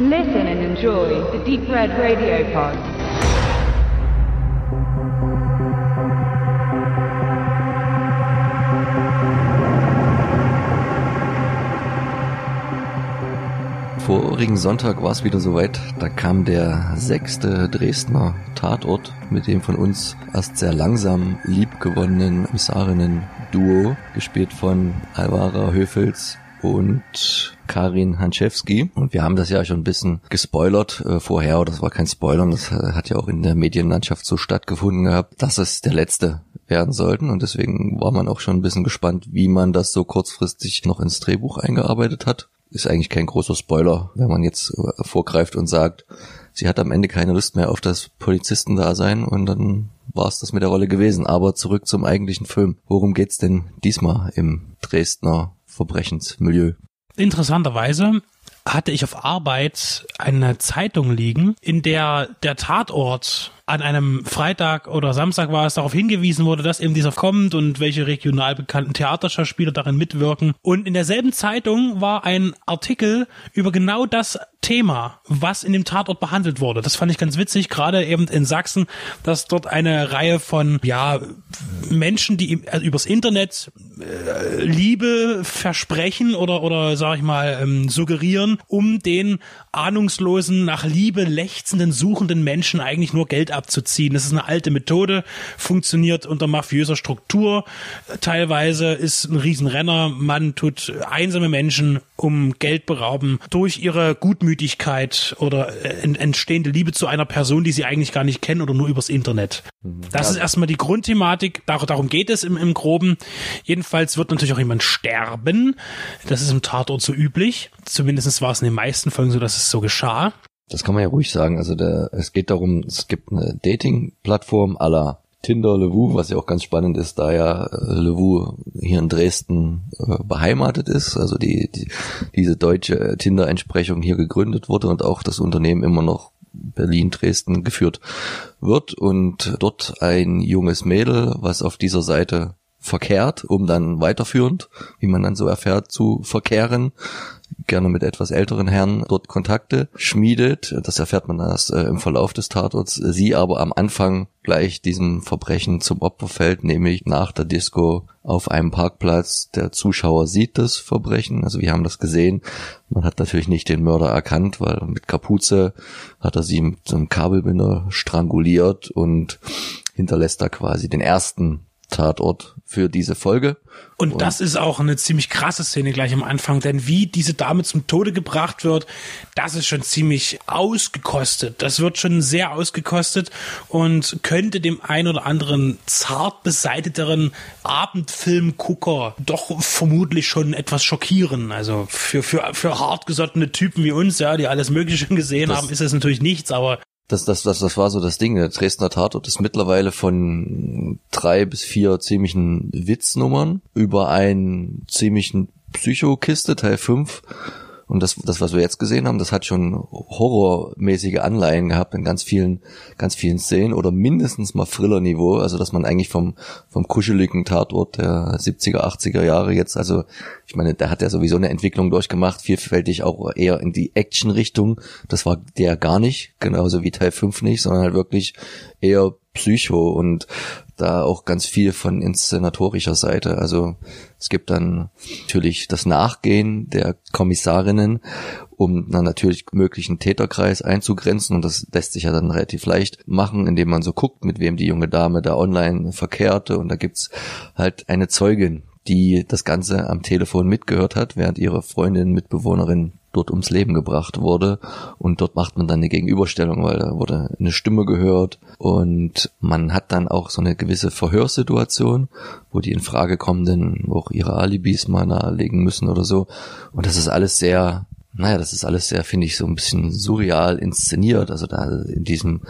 Listen and enjoy the Deep Red Radio Pod. Vorigen Sonntag war es wieder soweit. Da kam der sechste Dresdner Tatort mit dem von uns erst sehr langsam liebgewonnenen Kommissarinnen-Duo, gespielt von Alvara Höfels und Karin Hanschewski. Und wir haben das ja schon ein bisschen gespoilert äh, vorher, oder das war kein Spoilern, das äh, hat ja auch in der Medienlandschaft so stattgefunden gehabt, dass es der letzte werden sollten. Und deswegen war man auch schon ein bisschen gespannt, wie man das so kurzfristig noch ins Drehbuch eingearbeitet hat. Ist eigentlich kein großer Spoiler, wenn man jetzt äh, vorgreift und sagt, sie hat am Ende keine Lust mehr auf das Polizistendasein und dann war es das mit der Rolle gewesen. Aber zurück zum eigentlichen Film. Worum geht's denn diesmal im Dresdner Verbrechensmilieu? Interessanterweise hatte ich auf Arbeit eine Zeitung liegen, in der der Tatort an einem Freitag oder Samstag war es darauf hingewiesen wurde, dass eben dieser kommt und welche regional bekannten Theaterschauspieler darin mitwirken. Und in derselben Zeitung war ein Artikel über genau das Thema, was in dem Tatort behandelt wurde. Das fand ich ganz witzig, gerade eben in Sachsen, dass dort eine Reihe von ja Menschen, die also übers Internet äh, Liebe versprechen oder oder sag ich mal ähm, suggerieren, um den ahnungslosen nach Liebe lechzenden suchenden Menschen eigentlich nur Geld abzuziehen. Das ist eine alte Methode, funktioniert unter mafiöser Struktur. Teilweise ist ein Riesenrenner. Man tut einsame Menschen um Geld berauben durch ihre Gutmütigkeit oder entstehende Liebe zu einer Person, die sie eigentlich gar nicht kennen oder nur übers Internet. Mhm. Das ist erstmal die Grundthematik. Darum geht es im, im Groben. Jedenfalls wird natürlich auch jemand sterben. Das ist im Tatort so üblich. Zumindest war es in den meisten Folgen so, dass es so geschah. Das kann man ja ruhig sagen. Also der, es geht darum, es gibt eine Dating-Plattform aller Tinder Levu, was ja auch ganz spannend ist, da ja äh, Levu hier in Dresden äh, beheimatet ist, also die, die diese deutsche Tinder-Entsprechung hier gegründet wurde und auch das Unternehmen immer noch Berlin, Dresden geführt wird und dort ein junges Mädel, was auf dieser Seite verkehrt, um dann weiterführend, wie man dann so erfährt, zu verkehren, gerne mit etwas älteren Herren dort Kontakte schmiedet. Das erfährt man erst äh, im Verlauf des Tatorts. Sie aber am Anfang gleich diesem Verbrechen zum Opfer fällt, nämlich nach der Disco auf einem Parkplatz. Der Zuschauer sieht das Verbrechen, also wir haben das gesehen. Man hat natürlich nicht den Mörder erkannt, weil mit Kapuze hat er sie mit so einem Kabelbinder stranguliert und hinterlässt da quasi den ersten Tatort für diese Folge. Und, und, das ist auch eine ziemlich krasse Szene gleich am Anfang, denn wie diese Dame zum Tode gebracht wird, das ist schon ziemlich ausgekostet. Das wird schon sehr ausgekostet und könnte dem ein oder anderen zart beseiteteren Abendfilmgucker doch vermutlich schon etwas schockieren. Also für, für, für hartgesottene Typen wie uns, ja, die alles Mögliche schon gesehen das haben, ist das natürlich nichts, aber das, das, das, das war so das Ding. Der Dresdner Tatort ist mittlerweile von drei bis vier ziemlichen Witznummern über einen ziemlichen Psychokiste, Teil 5 und das, das, was wir jetzt gesehen haben, das hat schon horrormäßige Anleihen gehabt in ganz vielen, ganz vielen Szenen oder mindestens mal Thriller-Niveau, also dass man eigentlich vom, vom kuscheligen Tatort der 70er, 80er Jahre jetzt, also ich meine, der hat ja sowieso eine Entwicklung durchgemacht, vielfältig auch eher in die Action-Richtung. Das war der gar nicht, genauso wie Teil 5 nicht, sondern halt wirklich eher Psycho und da auch ganz viel von inszenatorischer Seite. Also es gibt dann natürlich das Nachgehen der Kommissarinnen, um dann natürlich möglichen Täterkreis einzugrenzen und das lässt sich ja dann relativ leicht machen, indem man so guckt, mit wem die junge Dame da online verkehrte und da gibt's halt eine Zeugin, die das Ganze am Telefon mitgehört hat, während ihre Freundin, Mitbewohnerin dort ums Leben gebracht wurde. Und dort macht man dann eine Gegenüberstellung, weil da wurde eine Stimme gehört und man hat dann auch so eine gewisse Verhörsituation, wo die in Frage kommenden auch ihre Alibis mal nahelegen müssen oder so. Und das ist alles sehr, naja, das ist alles sehr, finde ich, so ein bisschen surreal inszeniert. Also da in diesem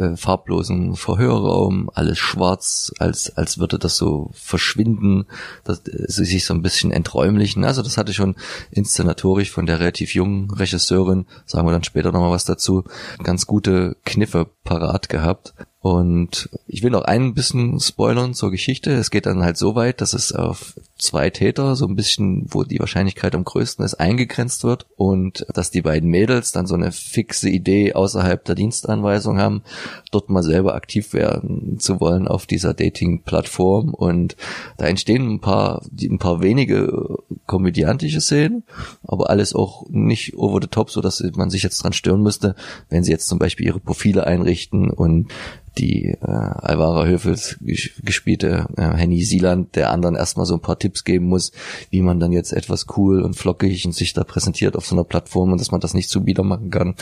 äh, farblosen Verhörraum, alles schwarz, als, als würde das so verschwinden, das, äh, sich so ein bisschen enträumlichen. Also das hatte schon inszenatorisch von der relativ jungen Regisseurin, sagen wir dann später nochmal was dazu, ganz gute Kniffe parat gehabt. Und ich will noch ein bisschen spoilern zur Geschichte. Es geht dann halt so weit, dass es auf zwei Täter, so ein bisschen, wo die Wahrscheinlichkeit am größten ist, eingegrenzt wird und dass die beiden Mädels dann so eine fixe Idee außerhalb der Dienstanweisung haben, dort mal selber aktiv werden zu wollen auf dieser Dating-Plattform und da entstehen ein paar, ein paar wenige komödiantische Szenen, aber alles auch nicht over the top, so dass man sich jetzt dran stören müsste, wenn sie jetzt zum Beispiel ihre Profile einrichten und die äh, Alvara Höfels gespielte äh, Henny Sieland der anderen erstmal so ein paar Tipps geben muss, wie man dann jetzt etwas cool und flockig und sich da präsentiert auf so einer Plattform und dass man das nicht zu bieder machen kann.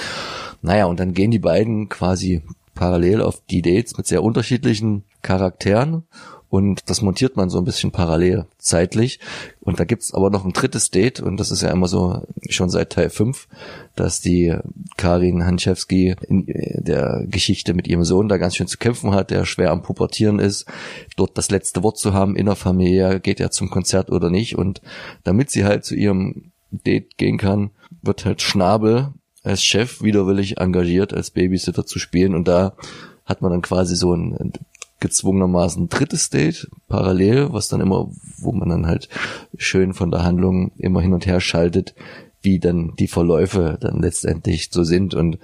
Naja, und dann gehen die beiden quasi parallel auf die Dates mit sehr unterschiedlichen Charakteren und das montiert man so ein bisschen parallel zeitlich. Und da gibt's aber noch ein drittes Date und das ist ja immer so schon seit Teil 5, dass die Karin Hanschewski in der Geschichte mit ihrem Sohn da ganz schön zu kämpfen hat, der schwer am Pubertieren ist, dort das letzte Wort zu haben, innerfamiliär, geht er zum Konzert oder nicht. Und damit sie halt zu ihrem Date gehen kann, wird halt Schnabel als Chef widerwillig engagiert, als Babysitter zu spielen und da hat man dann quasi so ein gezwungenermaßen drittes Date parallel, was dann immer, wo man dann halt schön von der Handlung immer hin und her schaltet, wie dann die Verläufe dann letztendlich so sind. Und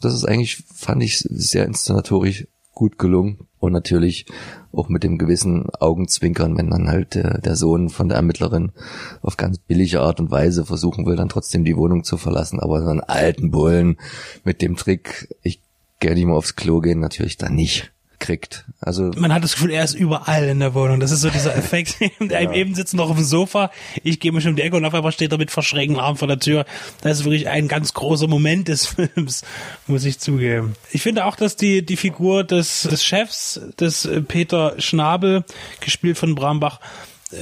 das ist eigentlich, fand ich, sehr inszenatorisch gut gelungen. Und natürlich auch mit dem gewissen Augenzwinkern, wenn dann halt der, der Sohn von der Ermittlerin auf ganz billige Art und Weise versuchen will, dann trotzdem die Wohnung zu verlassen. Aber so einen alten Bullen mit dem Trick, ich gerne nicht mal aufs Klo gehen, natürlich dann nicht kriegt. Also man hat das Gefühl, er ist überall in der Wohnung. Das ist so dieser Effekt. ja. eben sitzt noch auf dem Sofa. Ich gehe mir schon um die Ecke und auf einmal steht er mit verschrägten Armen vor der Tür. Das ist wirklich ein ganz großer Moment des Films, muss ich zugeben. Ich finde auch, dass die die Figur des des Chefs, des äh, Peter Schnabel, gespielt von Brambach,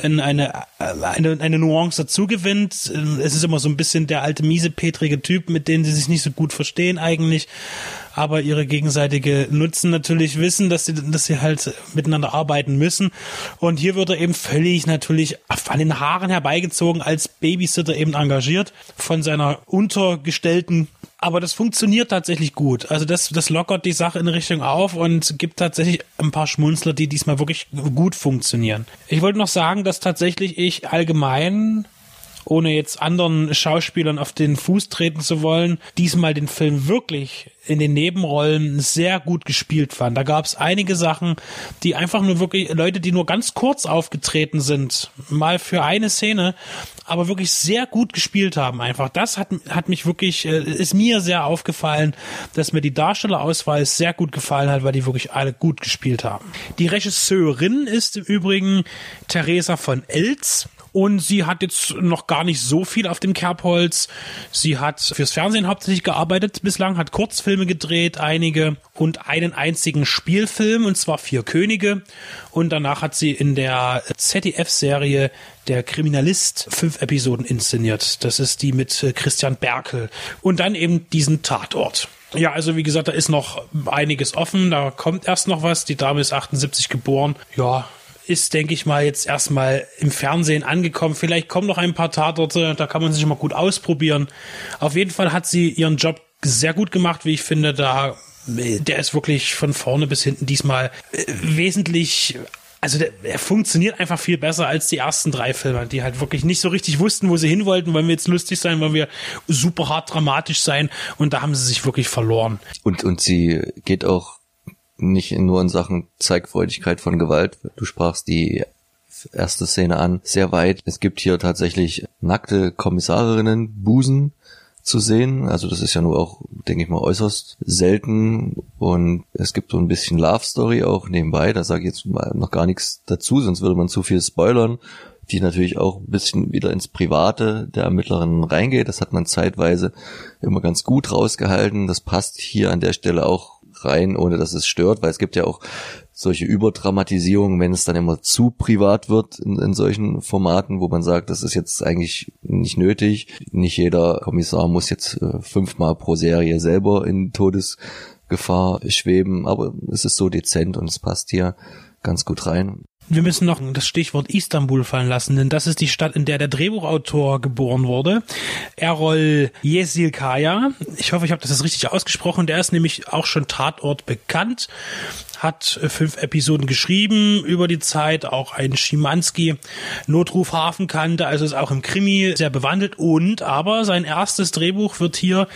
eine, eine, eine Nuance dazu gewinnt. Es ist immer so ein bisschen der alte miese petrige Typ, mit dem sie sich nicht so gut verstehen eigentlich, aber ihre gegenseitige Nutzen natürlich wissen, dass sie, dass sie halt miteinander arbeiten müssen. Und hier wird er eben völlig natürlich an den Haaren herbeigezogen als Babysitter eben engagiert von seiner Untergestellten aber das funktioniert tatsächlich gut. Also das, das lockert die Sache in Richtung auf und gibt tatsächlich ein paar Schmunzler, die diesmal wirklich gut funktionieren. Ich wollte noch sagen, dass tatsächlich ich allgemein ohne jetzt anderen Schauspielern auf den Fuß treten zu wollen, diesmal den Film wirklich in den Nebenrollen sehr gut gespielt fand. Da gab es einige Sachen, die einfach nur wirklich Leute, die nur ganz kurz aufgetreten sind, mal für eine Szene, aber wirklich sehr gut gespielt haben. Einfach das hat hat mich wirklich äh, ist mir sehr aufgefallen, dass mir die Darstellerauswahl sehr gut gefallen hat, weil die wirklich alle gut gespielt haben. Die Regisseurin ist im Übrigen Theresa von Elz. Und sie hat jetzt noch gar nicht so viel auf dem Kerbholz. Sie hat fürs Fernsehen hauptsächlich gearbeitet bislang, hat Kurzfilme gedreht, einige und einen einzigen Spielfilm, und zwar Vier Könige. Und danach hat sie in der ZDF-Serie Der Kriminalist fünf Episoden inszeniert. Das ist die mit Christian Berkel. Und dann eben diesen Tatort. Ja, also wie gesagt, da ist noch einiges offen, da kommt erst noch was. Die Dame ist 78 geboren. Ja, ist, denke ich mal, jetzt erstmal im Fernsehen angekommen. Vielleicht kommen noch ein paar Tatorte, da kann man sich mal gut ausprobieren. Auf jeden Fall hat sie ihren Job sehr gut gemacht, wie ich finde. Da, der ist wirklich von vorne bis hinten diesmal äh, wesentlich also der, er funktioniert einfach viel besser als die ersten drei Filme, die halt wirklich nicht so richtig wussten, wo sie hin wollten. Wollen wir jetzt lustig sein, wollen wir super hart dramatisch sein? Und da haben sie sich wirklich verloren. Und, und sie geht auch nicht nur in Sachen Zeigfreudigkeit von Gewalt. Du sprachst die erste Szene an, sehr weit. Es gibt hier tatsächlich nackte Kommissarinnen, Busen zu sehen. Also das ist ja nur auch, denke ich mal, äußerst selten. Und es gibt so ein bisschen Love Story auch nebenbei. Da sage ich jetzt mal noch gar nichts dazu, sonst würde man zu viel spoilern die natürlich auch ein bisschen wieder ins Private der Ermittlerin reingeht. Das hat man zeitweise immer ganz gut rausgehalten. Das passt hier an der Stelle auch rein, ohne dass es stört, weil es gibt ja auch solche Überdramatisierungen, wenn es dann immer zu privat wird in, in solchen Formaten, wo man sagt, das ist jetzt eigentlich nicht nötig. Nicht jeder Kommissar muss jetzt äh, fünfmal pro Serie selber in Todesgefahr schweben, aber es ist so dezent und es passt hier ganz gut rein. Wir müssen noch das Stichwort Istanbul fallen lassen, denn das ist die Stadt, in der der Drehbuchautor geboren wurde. Errol Yesilkaya. Ich hoffe, ich habe das richtig ausgesprochen. Der ist nämlich auch schon Tatort bekannt hat fünf Episoden geschrieben über die Zeit, auch ein Schimanski Notruf Hafenkante, also ist auch im Krimi sehr bewandelt und aber sein erstes Drehbuch wird hier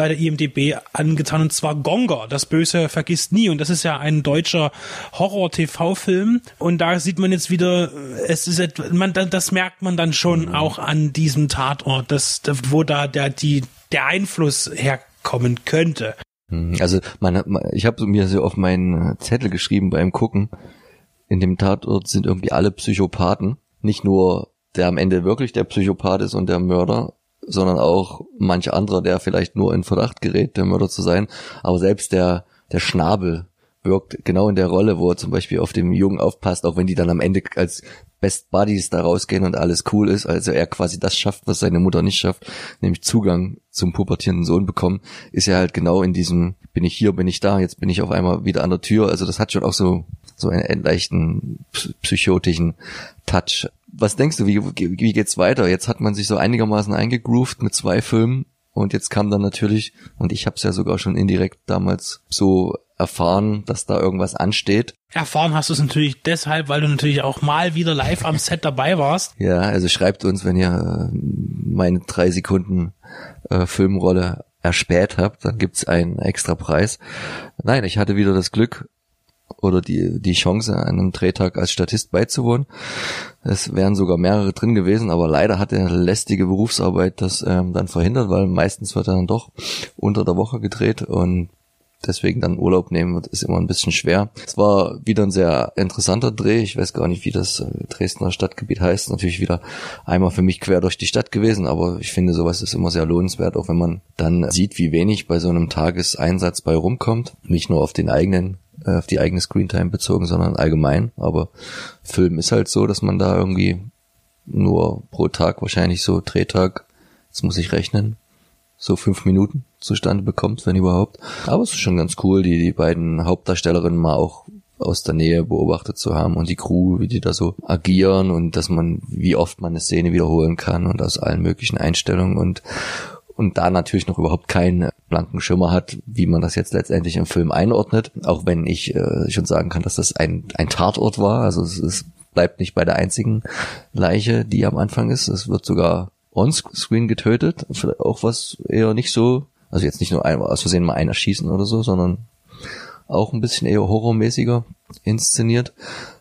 bei der IMDB angetan und zwar Gonger, das Böse vergisst nie und das ist ja ein deutscher Horror-TV-Film und da sieht man jetzt wieder, es ist, man, das merkt man dann schon auch an diesem Tatort, dass, wo da der, die, der Einfluss herkommen könnte. Hm, also man, ich habe mir so auf meinen Zettel geschrieben beim Gucken, in dem Tatort sind irgendwie alle Psychopathen. Nicht nur der am Ende wirklich der Psychopath ist und der Mörder, sondern auch manch anderer, der vielleicht nur in Verdacht gerät, der Mörder zu sein. Aber selbst der, der Schnabel wirkt genau in der Rolle, wo er zum Beispiel auf dem Jungen aufpasst, auch wenn die dann am Ende als Best Buddies da rausgehen und alles cool ist, also er quasi das schafft, was seine Mutter nicht schafft, nämlich Zugang zum pubertierenden Sohn bekommen, ist er halt genau in diesem, bin ich hier, bin ich da, jetzt bin ich auf einmal wieder an der Tür, also das hat schon auch so, so einen leichten psychotischen Touch. Was denkst du, wie, wie geht's weiter? Jetzt hat man sich so einigermaßen eingegroovt mit zwei Filmen und jetzt kam dann natürlich, und ich habe es ja sogar schon indirekt damals so erfahren, dass da irgendwas ansteht. Erfahren hast du es natürlich deshalb, weil du natürlich auch mal wieder live am Set dabei warst. Ja, also schreibt uns, wenn ihr äh, meine drei Sekunden äh, Filmrolle erspäht habt, dann gibt's einen extra Preis. Nein, ich hatte wieder das Glück oder die, die Chance, einem Drehtag als Statist beizuwohnen. Es wären sogar mehrere drin gewesen, aber leider hat der lästige Berufsarbeit das ähm, dann verhindert, weil meistens wird er dann doch unter der Woche gedreht und deswegen dann Urlaub nehmen wird, ist immer ein bisschen schwer. Es war wieder ein sehr interessanter Dreh. Ich weiß gar nicht, wie das äh, Dresdner Stadtgebiet heißt. Natürlich wieder einmal für mich quer durch die Stadt gewesen, aber ich finde, sowas ist immer sehr lohnenswert, auch wenn man dann sieht, wie wenig bei so einem Tageseinsatz bei rumkommt. Nicht nur auf den eigenen äh, auf die eigene Screentime bezogen, sondern allgemein. Aber Film ist halt so, dass man da irgendwie nur pro Tag wahrscheinlich so Drehtag, jetzt muss ich rechnen, so fünf Minuten zustande bekommt, wenn überhaupt. Aber es ist schon ganz cool, die, die beiden Hauptdarstellerinnen mal auch aus der Nähe beobachtet zu haben und die Crew, wie die da so agieren und dass man, wie oft man eine Szene wiederholen kann und aus allen möglichen Einstellungen und und da natürlich noch überhaupt keinen blanken Schimmer hat, wie man das jetzt letztendlich im Film einordnet, auch wenn ich äh, schon sagen kann, dass das ein, ein Tatort war, also es, es bleibt nicht bei der einzigen Leiche, die am Anfang ist, es wird sogar on-screen getötet, vielleicht auch was eher nicht so, also jetzt nicht nur ein, aus Versehen mal einer schießen oder so, sondern auch ein bisschen eher horrormäßiger inszeniert.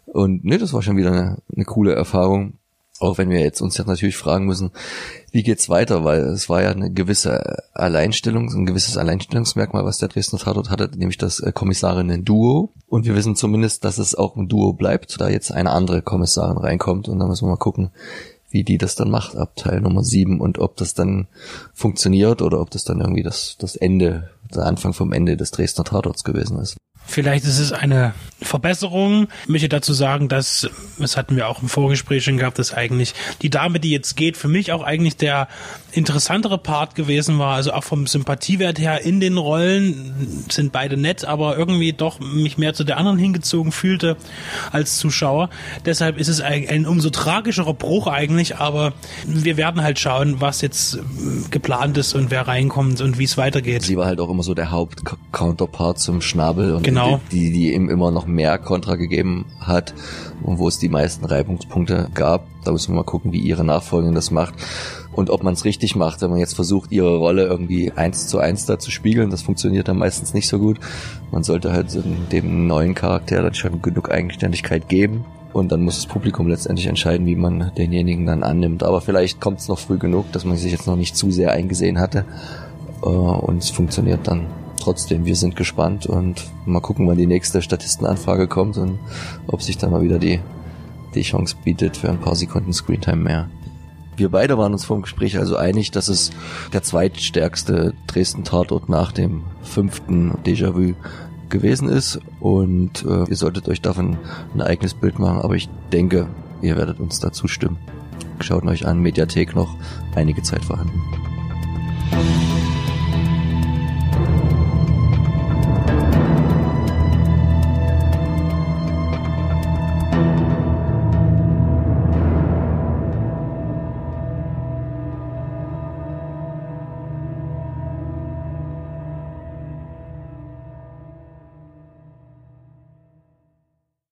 Und ne, das war schon wieder eine, eine coole Erfahrung. Auch wenn wir jetzt uns ja natürlich fragen müssen, wie geht's weiter, weil es war ja eine gewisse Alleinstellung, ein gewisses Alleinstellungsmerkmal, was der Dresdner Tatort hatte, nämlich das äh, Kommissarinnen-Duo. Und wir wissen zumindest, dass es auch ein Duo bleibt, da jetzt eine andere Kommissarin reinkommt. Und dann müssen wir mal gucken, wie die das dann macht ab Teil Nummer 7 und ob das dann funktioniert oder ob das dann irgendwie das, das Ende, der Anfang vom Ende des Dresdner Tatorts gewesen ist. Vielleicht ist es eine Verbesserung. Ich möchte dazu sagen, dass, das hatten wir auch im Vorgespräch schon gehabt, dass eigentlich die Dame, die jetzt geht, für mich auch eigentlich der interessantere Part gewesen war. Also auch vom Sympathiewert her in den Rollen sind beide nett, aber irgendwie doch mich mehr zu der anderen hingezogen fühlte als Zuschauer. Deshalb ist es ein, ein umso tragischerer Bruch eigentlich, aber wir werden halt schauen, was jetzt geplant ist und wer reinkommt und wie es weitergeht. Sie war halt auch immer so der Hauptcounterpart zum Schnabel und genau genau. die, die ihm immer noch mehr Kontra gegeben hat und wo es die meisten Reibungspunkte gab. Da müssen wir mal gucken, wie ihre Nachfolgerin das macht und ob man es richtig macht, wenn man jetzt versucht, ihre Rolle irgendwie eins zu eins da zu spiegeln. Das funktioniert dann meistens nicht so gut. Man sollte halt dem neuen Charakter dann schon genug Eigenständigkeit geben. Und dann muss das Publikum letztendlich entscheiden, wie man denjenigen dann annimmt. Aber vielleicht kommt es noch früh genug, dass man sich jetzt noch nicht zu sehr eingesehen hatte. Äh, und es funktioniert dann trotzdem, wir sind gespannt und mal gucken, wann die nächste Statistenanfrage kommt und ob sich dann mal wieder die, die Chance bietet für ein paar Sekunden Screentime mehr. Wir beide waren uns vor dem Gespräch also einig, dass es der zweitstärkste Dresden-Tatort nach dem fünften Déjà-vu gewesen ist und äh, ihr solltet euch davon ein eigenes Bild machen, aber ich denke, ihr werdet uns dazu stimmen. Schaut euch an, Mediathek noch einige Zeit vorhanden.